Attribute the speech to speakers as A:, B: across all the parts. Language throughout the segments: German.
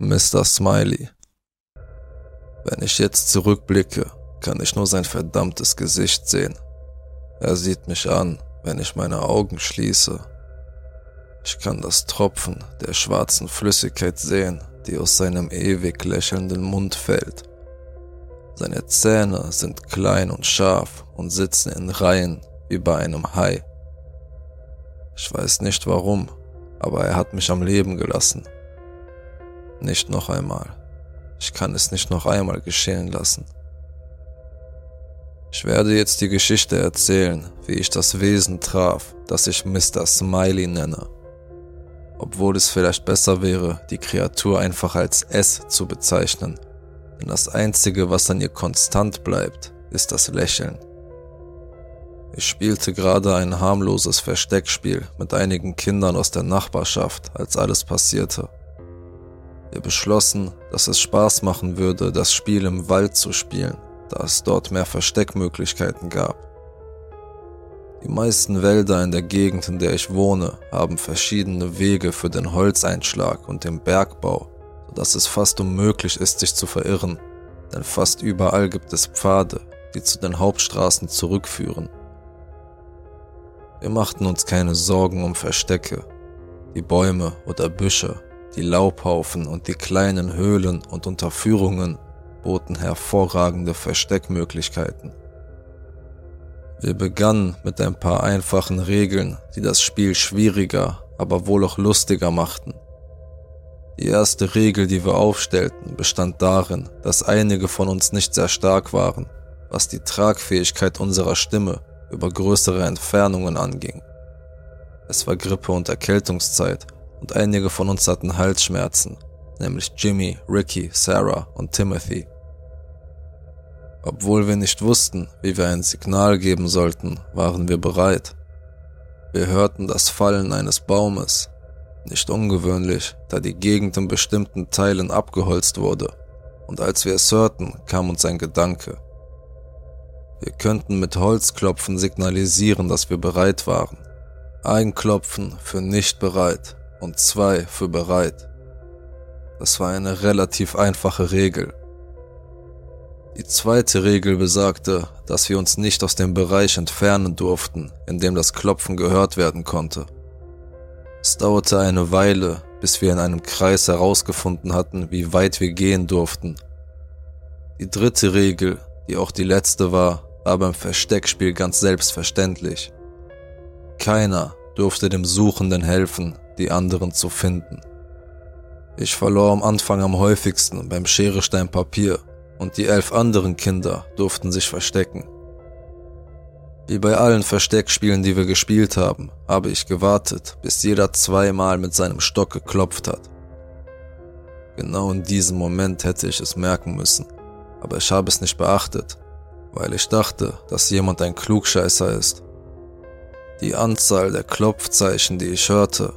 A: Mr. Smiley. Wenn ich jetzt zurückblicke, kann ich nur sein verdammtes Gesicht sehen. Er sieht mich an, wenn ich meine Augen schließe. Ich kann das Tropfen der schwarzen Flüssigkeit sehen, die aus seinem ewig lächelnden Mund fällt. Seine Zähne sind klein und scharf und sitzen in Reihen wie bei einem Hai. Ich weiß nicht warum, aber er hat mich am Leben gelassen. Nicht noch einmal. Ich kann es nicht noch einmal geschehen lassen. Ich werde jetzt die Geschichte erzählen, wie ich das Wesen traf, das ich Mr. Smiley nenne. Obwohl es vielleicht besser wäre, die Kreatur einfach als S zu bezeichnen, denn das Einzige, was an ihr konstant bleibt, ist das Lächeln. Ich spielte gerade ein harmloses Versteckspiel mit einigen Kindern aus der Nachbarschaft, als alles passierte. Wir beschlossen, dass es Spaß machen würde, das Spiel im Wald zu spielen, da es dort mehr Versteckmöglichkeiten gab. Die meisten Wälder in der Gegend, in der ich wohne, haben verschiedene Wege für den Holzeinschlag und den Bergbau, sodass es fast unmöglich ist, sich zu verirren, denn fast überall gibt es Pfade, die zu den Hauptstraßen zurückführen. Wir machten uns keine Sorgen um Verstecke. Die Bäume oder Büsche die Laubhaufen und die kleinen Höhlen und Unterführungen boten hervorragende Versteckmöglichkeiten. Wir begannen mit ein paar einfachen Regeln, die das Spiel schwieriger, aber wohl auch lustiger machten. Die erste Regel, die wir aufstellten, bestand darin, dass einige von uns nicht sehr stark waren, was die Tragfähigkeit unserer Stimme über größere Entfernungen anging. Es war Grippe und Erkältungszeit und einige von uns hatten Halsschmerzen, nämlich Jimmy, Ricky, Sarah und Timothy. Obwohl wir nicht wussten, wie wir ein Signal geben sollten, waren wir bereit. Wir hörten das Fallen eines Baumes, nicht ungewöhnlich, da die Gegend in bestimmten Teilen abgeholzt wurde, und als wir es hörten, kam uns ein Gedanke. Wir könnten mit Holzklopfen signalisieren, dass wir bereit waren. Ein Klopfen für nicht bereit und zwei für bereit. Das war eine relativ einfache Regel. Die zweite Regel besagte, dass wir uns nicht aus dem Bereich entfernen durften, in dem das Klopfen gehört werden konnte. Es dauerte eine Weile, bis wir in einem Kreis herausgefunden hatten, wie weit wir gehen durften. Die dritte Regel, die auch die letzte war, war beim Versteckspiel ganz selbstverständlich. Keiner durfte dem Suchenden helfen, die anderen zu finden. Ich verlor am Anfang am häufigsten beim Schere Papier und die elf anderen Kinder durften sich verstecken. Wie bei allen Versteckspielen, die wir gespielt haben, habe ich gewartet, bis jeder zweimal mit seinem Stock geklopft hat. Genau in diesem Moment hätte ich es merken müssen, aber ich habe es nicht beachtet, weil ich dachte, dass jemand ein Klugscheißer ist. Die Anzahl der Klopfzeichen, die ich hörte,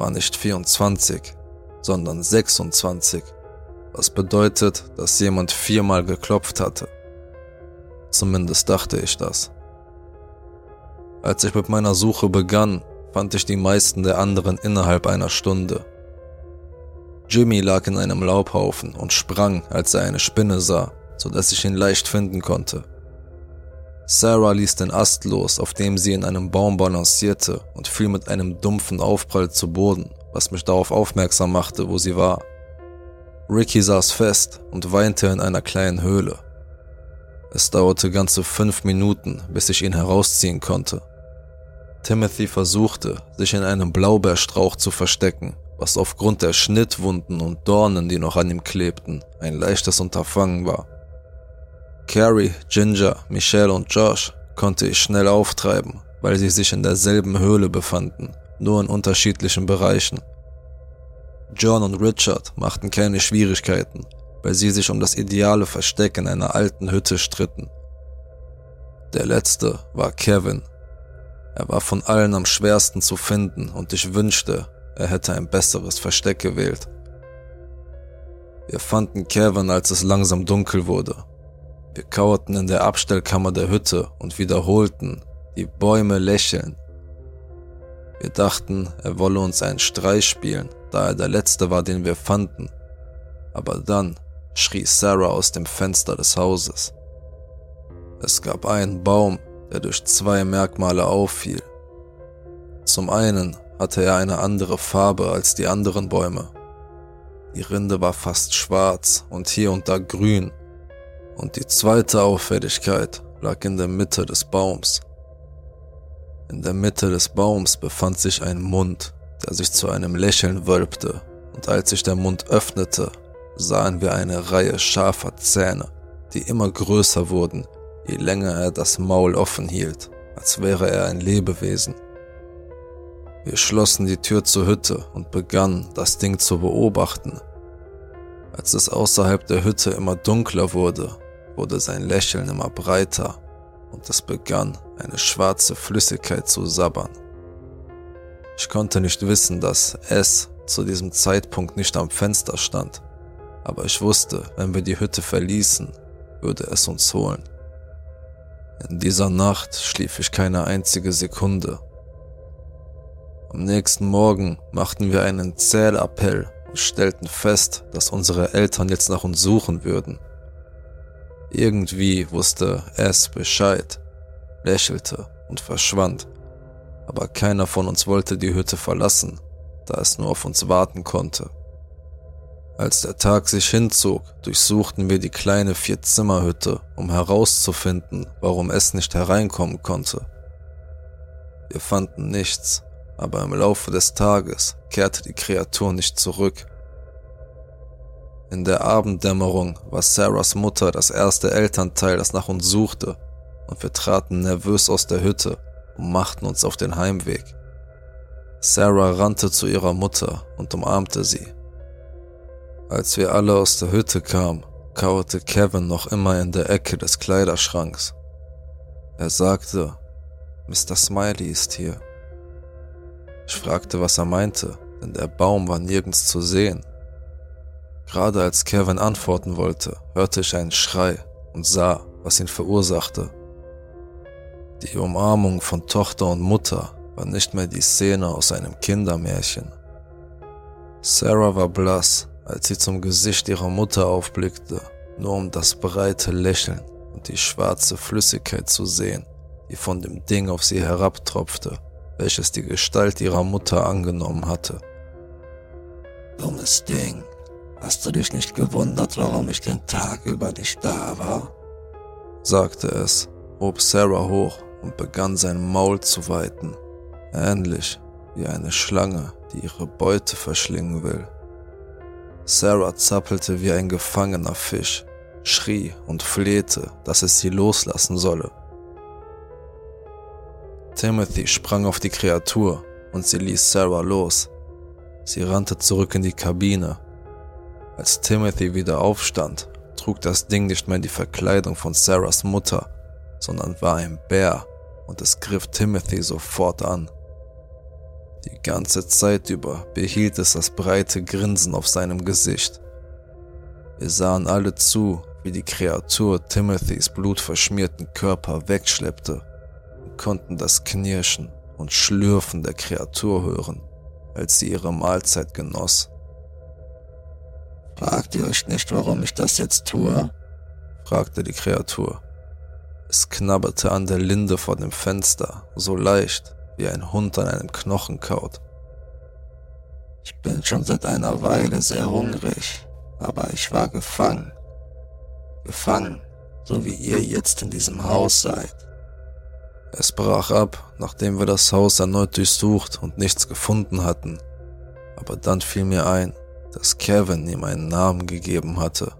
A: war nicht 24, sondern 26, was bedeutet, dass jemand viermal geklopft hatte. Zumindest dachte ich das. Als ich mit meiner Suche begann, fand ich die meisten der anderen innerhalb einer Stunde. Jimmy lag in einem Laubhaufen und sprang, als er eine Spinne sah, so dass ich ihn leicht finden konnte. Sarah ließ den Ast los, auf dem sie in einem Baum balancierte und fiel mit einem dumpfen Aufprall zu Boden, was mich darauf aufmerksam machte, wo sie war. Ricky saß fest und weinte in einer kleinen Höhle. Es dauerte ganze fünf Minuten, bis ich ihn herausziehen konnte. Timothy versuchte, sich in einem Blaubeerstrauch zu verstecken, was aufgrund der Schnittwunden und Dornen, die noch an ihm klebten, ein leichtes Unterfangen war. Carrie, Ginger, Michelle und Josh konnte ich schnell auftreiben, weil sie sich in derselben Höhle befanden, nur in unterschiedlichen Bereichen. John und Richard machten keine Schwierigkeiten, weil sie sich um das ideale Versteck in einer alten Hütte stritten. Der letzte war Kevin. Er war von allen am schwersten zu finden und ich wünschte, er hätte ein besseres Versteck gewählt. Wir fanden Kevin, als es langsam dunkel wurde wir kauerten in der Abstellkammer der Hütte und wiederholten, die Bäume lächeln. Wir dachten, er wolle uns einen Streich spielen, da er der letzte war, den wir fanden. aber dann schrie Sarah aus dem Fenster des Hauses. Es gab einen Baum, der durch zwei Merkmale auffiel. Zum einen hatte er eine andere Farbe als die anderen Bäume. Die Rinde war fast schwarz und hier und da grün. Und die zweite Auffälligkeit lag in der Mitte des Baums. In der Mitte des Baums befand sich ein Mund, der sich zu einem Lächeln wölbte, und als sich der Mund öffnete, sahen wir eine Reihe scharfer Zähne, die immer größer wurden, je länger er das Maul offen hielt, als wäre er ein Lebewesen. Wir schlossen die Tür zur Hütte und begannen, das Ding zu beobachten. Als es außerhalb der Hütte immer dunkler wurde, wurde sein Lächeln immer breiter und es begann, eine schwarze Flüssigkeit zu sabbern. Ich konnte nicht wissen, dass es zu diesem Zeitpunkt nicht am Fenster stand, aber ich wusste, wenn wir die Hütte verließen, würde es uns holen. In dieser Nacht schlief ich keine einzige Sekunde am nächsten Morgen machten wir einen Zählappell und stellten fest, dass unsere Eltern jetzt nach uns suchen würden. Irgendwie wusste es Bescheid, lächelte und verschwand, aber keiner von uns wollte die Hütte verlassen, da es nur auf uns warten konnte. Als der Tag sich hinzog, durchsuchten wir die kleine Vierzimmerhütte, um herauszufinden, warum es nicht hereinkommen konnte. Wir fanden nichts, aber im Laufe des Tages kehrte die Kreatur nicht zurück. In der Abenddämmerung war Sarahs Mutter das erste Elternteil, das nach uns suchte, und wir traten nervös aus der Hütte und machten uns auf den Heimweg. Sarah rannte zu ihrer Mutter und umarmte sie. Als wir alle aus der Hütte kamen, kauerte Kevin noch immer in der Ecke des Kleiderschranks. Er sagte, Mr. Smiley ist hier. Ich fragte, was er meinte, denn der Baum war nirgends zu sehen. Gerade als Kevin antworten wollte, hörte ich einen Schrei und sah, was ihn verursachte. Die Umarmung von Tochter und Mutter war nicht mehr die Szene aus einem Kindermärchen. Sarah war blass, als sie zum Gesicht ihrer Mutter aufblickte, nur um das breite Lächeln und die schwarze Flüssigkeit zu sehen, die von dem Ding auf sie herabtropfte welches die Gestalt ihrer Mutter angenommen hatte.
B: Dummes Ding, hast du dich nicht gewundert, warum ich den Tag über nicht da war?
A: sagte es, hob Sarah hoch und begann sein Maul zu weiten, ähnlich wie eine Schlange, die ihre Beute verschlingen will. Sarah zappelte wie ein gefangener Fisch, schrie und flehte, dass es sie loslassen solle. Timothy sprang auf die Kreatur und sie ließ Sarah los. Sie rannte zurück in die Kabine. Als Timothy wieder aufstand, trug das Ding nicht mehr die Verkleidung von Sarahs Mutter, sondern war ein Bär und es griff Timothy sofort an. Die ganze Zeit über behielt es das breite Grinsen auf seinem Gesicht. Wir sahen alle zu, wie die Kreatur Timothys blutverschmierten Körper wegschleppte konnten das Knirschen und Schlürfen der Kreatur hören, als sie ihre Mahlzeit genoss.
B: Fragt ihr euch nicht, warum ich das jetzt tue?
A: fragte die Kreatur. Es knabberte an der Linde vor dem Fenster, so leicht, wie ein Hund an einem Knochen kaut.
B: Ich bin schon seit einer Weile sehr hungrig, aber ich war gefangen. Gefangen, so wie ihr jetzt in diesem Haus seid.
A: Es brach ab, nachdem wir das Haus erneut durchsucht und nichts gefunden hatten. Aber dann fiel mir ein, dass Kevin ihm einen Namen gegeben hatte.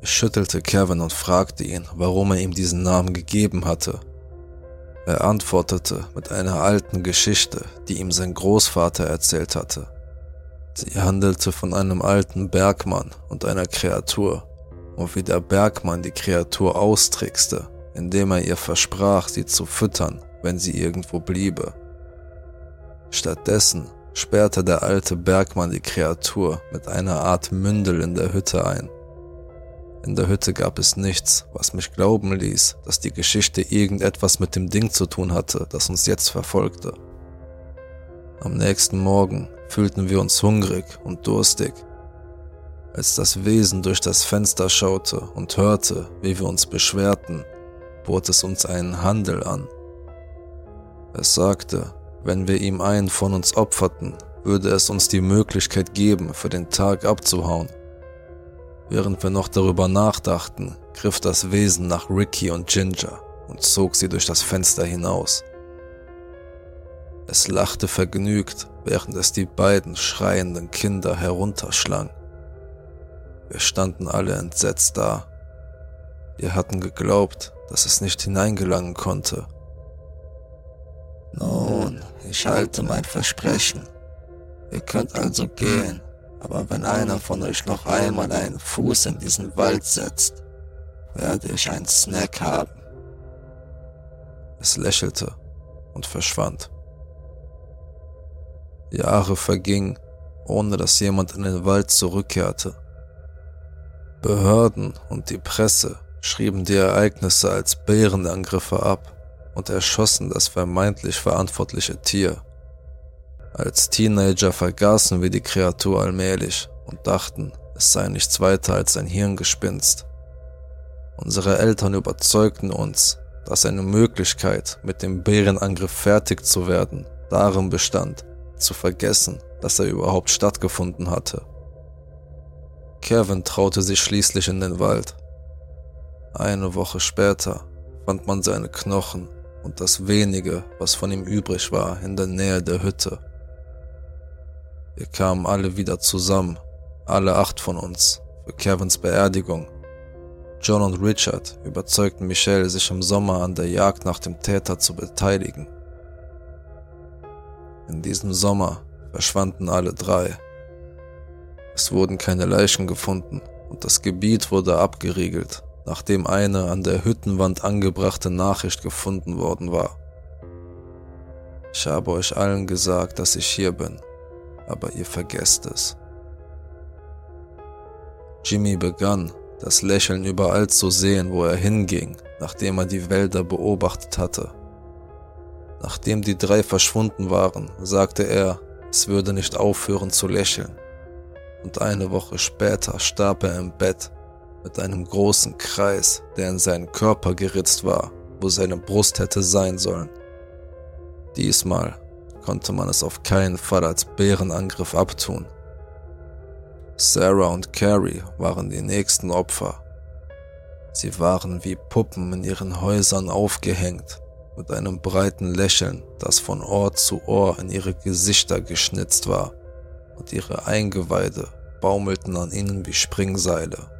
A: Ich schüttelte Kevin und fragte ihn, warum er ihm diesen Namen gegeben hatte. Er antwortete mit einer alten Geschichte, die ihm sein Großvater erzählt hatte. Sie handelte von einem alten Bergmann und einer Kreatur und wie der Bergmann die Kreatur austrickste indem er ihr versprach, sie zu füttern, wenn sie irgendwo bliebe. Stattdessen sperrte der alte Bergmann die Kreatur mit einer Art Mündel in der Hütte ein. In der Hütte gab es nichts, was mich glauben ließ, dass die Geschichte irgendetwas mit dem Ding zu tun hatte, das uns jetzt verfolgte. Am nächsten Morgen fühlten wir uns hungrig und durstig. Als das Wesen durch das Fenster schaute und hörte, wie wir uns beschwerten, bot es uns einen Handel an. Es sagte, wenn wir ihm einen von uns opferten, würde es uns die Möglichkeit geben, für den Tag abzuhauen. Während wir noch darüber nachdachten, griff das Wesen nach Ricky und Ginger und zog sie durch das Fenster hinaus. Es lachte vergnügt, während es die beiden schreienden Kinder herunterschlang. Wir standen alle entsetzt da. Wir hatten geglaubt, dass es nicht hineingelangen konnte.
B: Nun, ich halte mein Versprechen. Ihr könnt also gehen, aber wenn einer von euch noch einmal einen Fuß in diesen Wald setzt, werde ich einen Snack haben.
A: Es lächelte und verschwand. Jahre vergingen, ohne dass jemand in den Wald zurückkehrte. Behörden und die Presse schrieben die Ereignisse als Bärenangriffe ab und erschossen das vermeintlich verantwortliche Tier. Als Teenager vergaßen wir die Kreatur allmählich und dachten, es sei nichts weiter als ein Hirngespinst. Unsere Eltern überzeugten uns, dass eine Möglichkeit, mit dem Bärenangriff fertig zu werden, darin bestand, zu vergessen, dass er überhaupt stattgefunden hatte. Kevin traute sich schließlich in den Wald. Eine Woche später fand man seine Knochen und das wenige, was von ihm übrig war, in der Nähe der Hütte. Wir kamen alle wieder zusammen, alle acht von uns, für Kevins Beerdigung. John und Richard überzeugten Michelle, sich im Sommer an der Jagd nach dem Täter zu beteiligen. In diesem Sommer verschwanden alle drei. Es wurden keine Leichen gefunden und das Gebiet wurde abgeriegelt, nachdem eine an der Hüttenwand angebrachte Nachricht gefunden worden war. Ich habe euch allen gesagt, dass ich hier bin, aber ihr vergesst es. Jimmy begann, das Lächeln überall zu sehen, wo er hinging, nachdem er die Wälder beobachtet hatte. Nachdem die drei verschwunden waren, sagte er, es würde nicht aufhören zu lächeln. Und eine Woche später starb er im Bett mit einem großen Kreis, der in seinen Körper geritzt war, wo seine Brust hätte sein sollen. Diesmal konnte man es auf keinen Fall als Bärenangriff abtun. Sarah und Carrie waren die nächsten Opfer. Sie waren wie Puppen in ihren Häusern aufgehängt mit einem breiten Lächeln, das von Ohr zu Ohr in ihre Gesichter geschnitzt war, und ihre Eingeweide baumelten an ihnen wie Springseile.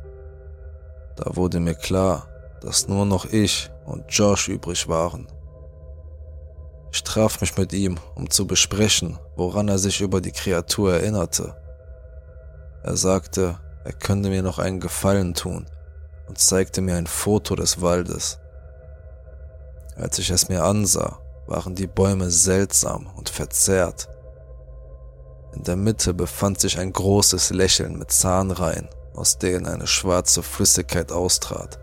A: Da wurde mir klar, dass nur noch ich und Josh übrig waren. Ich traf mich mit ihm, um zu besprechen, woran er sich über die Kreatur erinnerte. Er sagte, er könnte mir noch einen Gefallen tun und zeigte mir ein Foto des Waldes. Als ich es mir ansah, waren die Bäume seltsam und verzerrt. In der Mitte befand sich ein großes Lächeln mit Zahnreihen, aus denen eine schwarze Flüssigkeit austrat.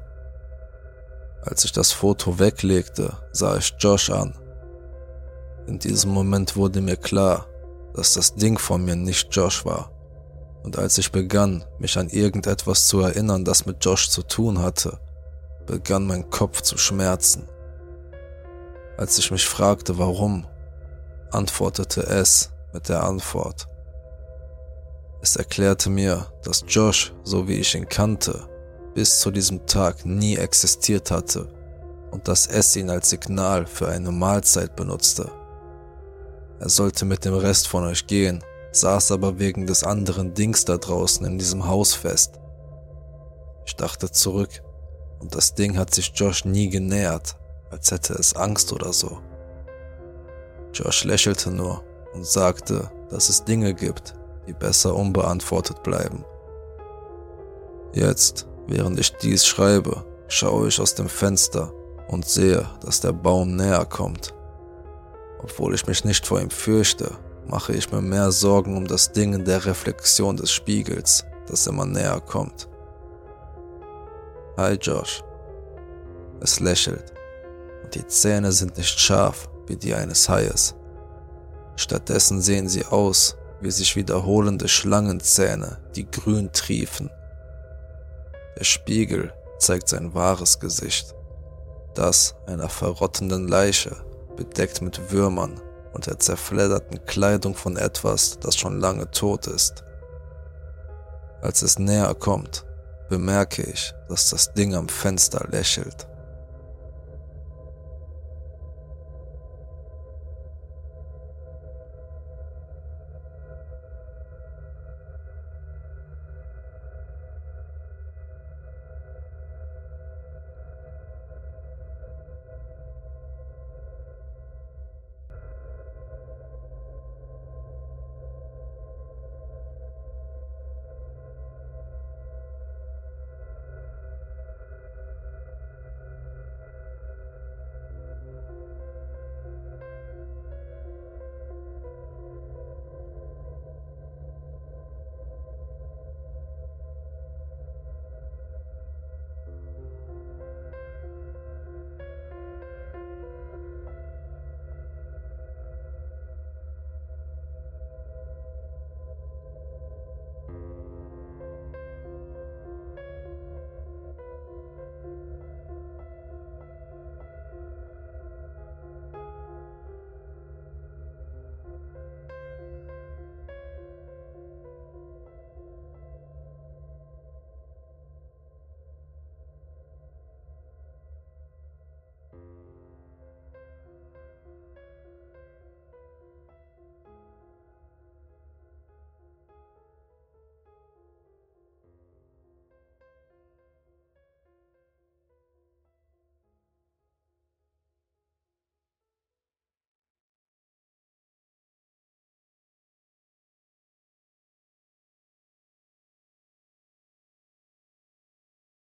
A: Als ich das Foto weglegte, sah ich Josh an. In diesem Moment wurde mir klar, dass das Ding vor mir nicht Josh war. Und als ich begann, mich an irgendetwas zu erinnern, das mit Josh zu tun hatte, begann mein Kopf zu schmerzen. Als ich mich fragte, warum, antwortete es mit der Antwort. Es erklärte mir, dass Josh, so wie ich ihn kannte, bis zu diesem Tag nie existiert hatte und dass es ihn als Signal für eine Mahlzeit benutzte. Er sollte mit dem Rest von euch gehen, saß aber wegen des anderen Dings da draußen in diesem Haus fest. Ich dachte zurück und das Ding hat sich Josh nie genähert als hätte es Angst oder so. Josh lächelte nur und sagte, dass es Dinge gibt, die besser unbeantwortet bleiben. Jetzt, während ich dies schreibe, schaue ich aus dem Fenster und sehe, dass der Baum näher kommt. Obwohl ich mich nicht vor ihm fürchte, mache ich mir mehr Sorgen um das Ding in der Reflexion des Spiegels, das immer näher kommt. Hi Josh. Es lächelt die Zähne sind nicht scharf wie die eines Haies. Stattdessen sehen sie aus wie sich wiederholende Schlangenzähne, die grün triefen. Der Spiegel zeigt sein wahres Gesicht, das einer verrottenden Leiche, bedeckt mit Würmern und der zerfledderten Kleidung von etwas, das schon lange tot ist. Als es näher kommt, bemerke ich, dass das Ding am Fenster lächelt.